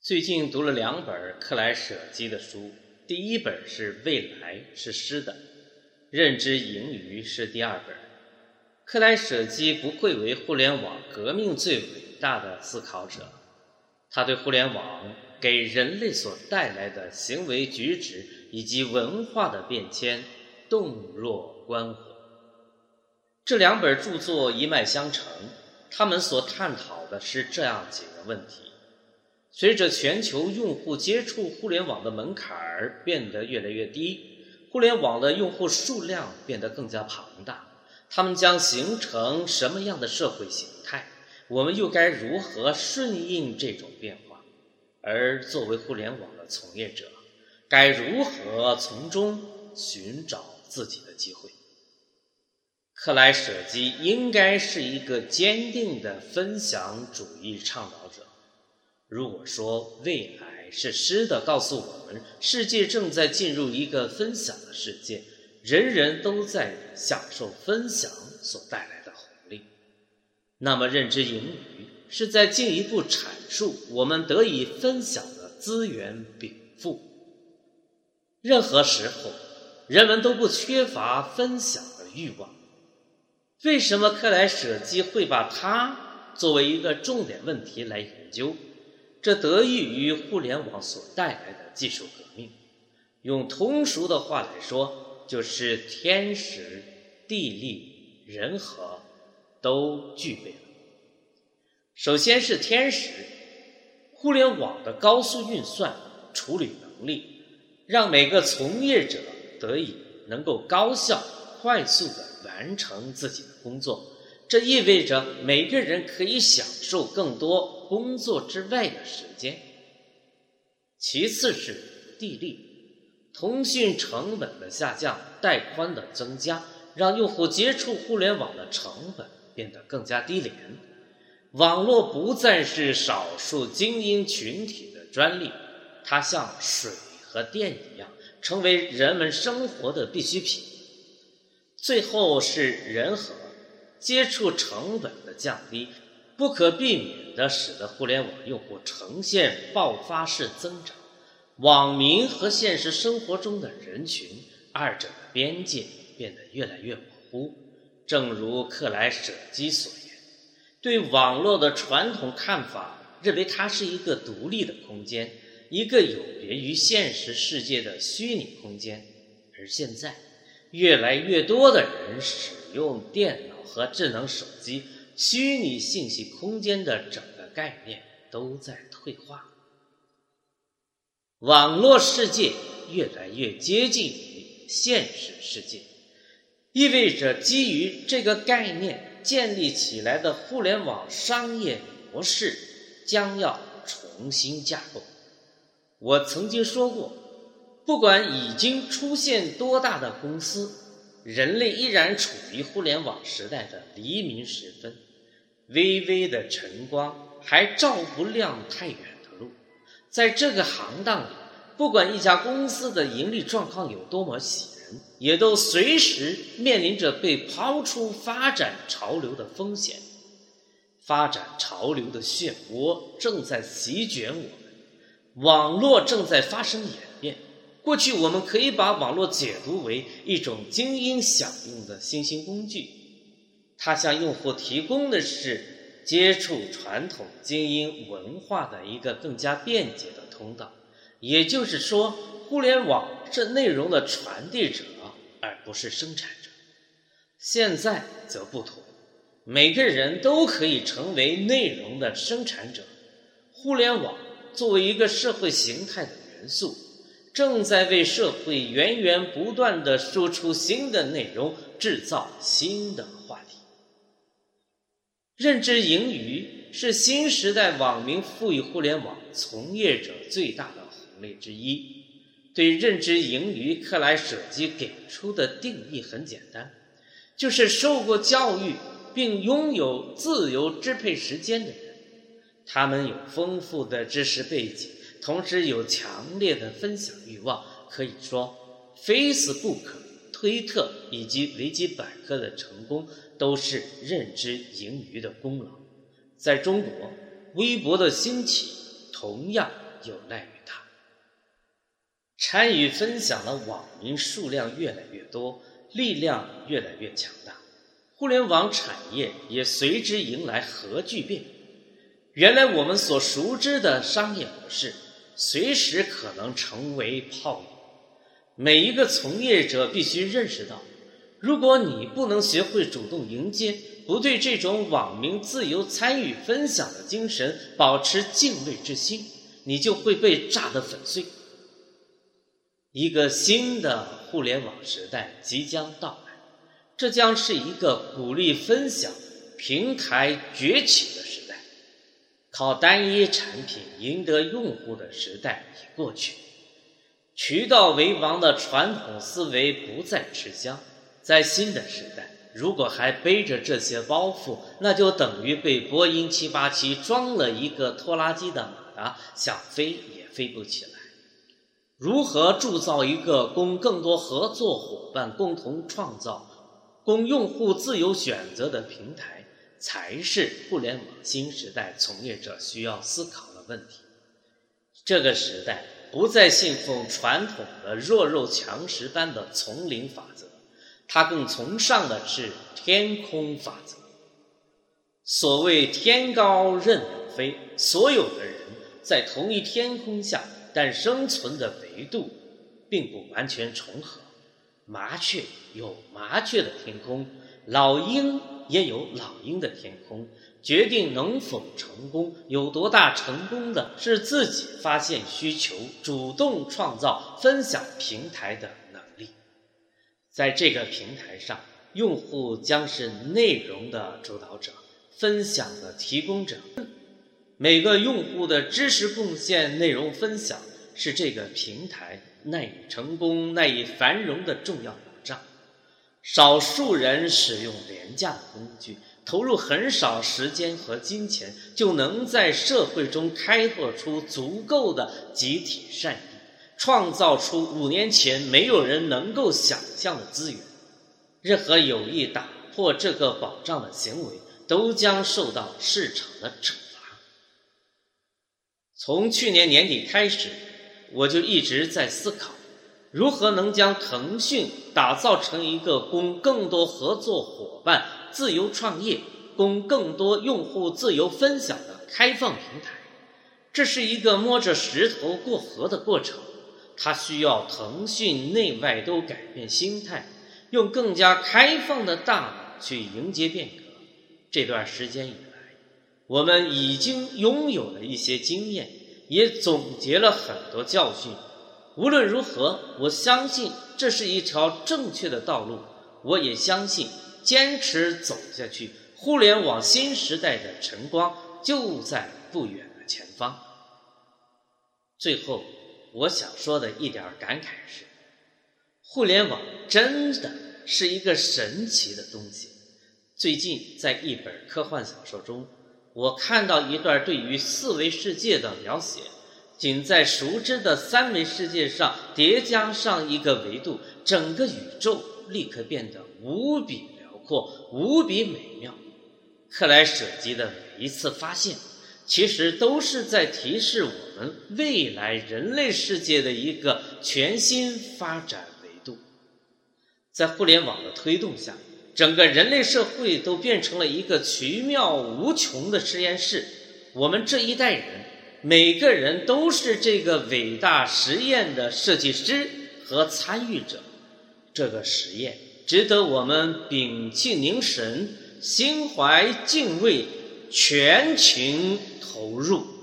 最近读了两本克莱舍基的书，第一本是《未来》，是诗的；《认知盈余》是第二本。克莱舍基不愧为互联网革命最伟大的思考者，他对互联网给人类所带来的行为举止以及文化的变迁洞若观火。这两本著作一脉相承，他们所探讨的是这样几个问题。随着全球用户接触互联网的门槛儿变得越来越低，互联网的用户数量变得更加庞大，他们将形成什么样的社会形态？我们又该如何顺应这种变化？而作为互联网的从业者，该如何从中寻找自己的机会？克莱舍基应该是一个坚定的分享主义倡导者。如果说未来是诗的，告诉我们世界正在进入一个分享的世界，人人都在享受分享所带来的红利，那么认知盈余是在进一步阐述我们得以分享的资源禀赋。任何时候，人们都不缺乏分享的欲望。为什么克莱舍基会把它作为一个重点问题来研究？这得益于互联网所带来的技术革命。用通俗的话来说，就是天时、地利、人和都具备了。首先是天时，互联网的高速运算处理能力，让每个从业者得以能够高效、快速的完成自己的工作。这意味着每个人可以享受更多工作之外的时间。其次是地利，通讯成本的下降、带宽的增加，让用户接触互联网的成本变得更加低廉。网络不再是少数精英群体的专利，它像水和电一样，成为人们生活的必需品。最后是人和。接触成本的降低，不可避免地使得互联网用户呈现爆发式增长。网民和现实生活中的人群，二者的边界变得越来越模糊。正如克莱舍基所言，对网络的传统看法认为它是一个独立的空间，一个有别于现实世界的虚拟空间。而现在，越来越多的人使用电脑。和智能手机，虚拟信息空间的整个概念都在退化。网络世界越来越接近于现实世界，意味着基于这个概念建立起来的互联网商业模式将要重新架构。我曾经说过，不管已经出现多大的公司。人类依然处于互联网时代的黎明时分，微微的晨光还照不亮太远的路。在这个行当里，不管一家公司的盈利状况有多么喜人，也都随时面临着被抛出发展潮流的风险。发展潮流的漩涡正在席卷我们，网络正在发生演。过去，我们可以把网络解读为一种精英享用的新兴工具，它向用户提供的是接触传统精英文化的一个更加便捷的通道。也就是说，互联网是内容的传递者，而不是生产者。现在则不同，每个人都可以成为内容的生产者。互联网作为一个社会形态的元素。正在为社会源源不断的输出新的内容，制造新的话题。认知盈余是新时代网民赋予互联网从业者最大的红利之一。对认知盈余，克莱舍基给出的定义很简单，就是受过教育并拥有自由支配时间的人，他们有丰富的知识背景。同时有强烈的分享欲望，可以说，Facebook、推特以及维基百科的成功都是认知盈余的功劳。在中国，微博的兴起同样有赖于它。参与分享的网民数量越来越多，力量越来越强大，互联网产业也随之迎来核聚变。原来我们所熟知的商业模式，随时可能成为泡影。每一个从业者必须认识到，如果你不能学会主动迎接，不对这种网民自由参与分享的精神保持敬畏之心，你就会被炸得粉碎。一个新的互联网时代即将到来，这将是一个鼓励分享、平台崛起的。靠单一产品赢得用户的时代已过去，渠道为王的传统思维不再吃香。在新的时代，如果还背着这些包袱，那就等于被波音七八七装了一个拖拉机的马达，想飞也飞不起来。如何铸造一个供更多合作伙伴共同创造、供用户自由选择的平台，才是互联网新时代从业者需要思考的问题。这个时代不再信奉传统的弱肉强食般的丛林法则，它更崇尚的是天空法则。所谓“天高任鸟飞”，所有的人在同一天空下。但生存的维度并不完全重合。麻雀有麻雀的天空，老鹰也有老鹰的天空。决定能否成功，有多大成功的是自己发现需求、主动创造、分享平台的能力。在这个平台上，用户将是内容的主导者，分享的提供者。每个用户的知识贡献、内容分享。是这个平台赖以成功、赖以繁荣的重要。少数人使用廉价的工具，投入很少时间和金钱，就能在社会中开拓出足够的集体善意，创造出五年前没有人能够想象的资源。任何有意打破这个保障的行为，都将受到市场的惩罚。从去年年底开始。我就一直在思考，如何能将腾讯打造成一个供更多合作伙伴自由创业、供更多用户自由分享的开放平台。这是一个摸着石头过河的过程，它需要腾讯内外都改变心态，用更加开放的大脑去迎接变革。这段时间以来，我们已经拥有了一些经验。也总结了很多教训。无论如何，我相信这是一条正确的道路。我也相信，坚持走下去，互联网新时代的晨光就在不远的前方。最后，我想说的一点感慨是：互联网真的是一个神奇的东西。最近，在一本科幻小说中。我看到一段对于四维世界的描写，仅在熟知的三维世界上叠加上一个维度，整个宇宙立刻变得无比辽阔、无比美妙。克莱舍基的每一次发现，其实都是在提示我们未来人类世界的一个全新发展维度。在互联网的推动下。整个人类社会都变成了一个奇妙无穷的实验室，我们这一代人每个人都是这个伟大实验的设计师和参与者。这个实验值得我们屏气凝神，心怀敬畏，全情投入。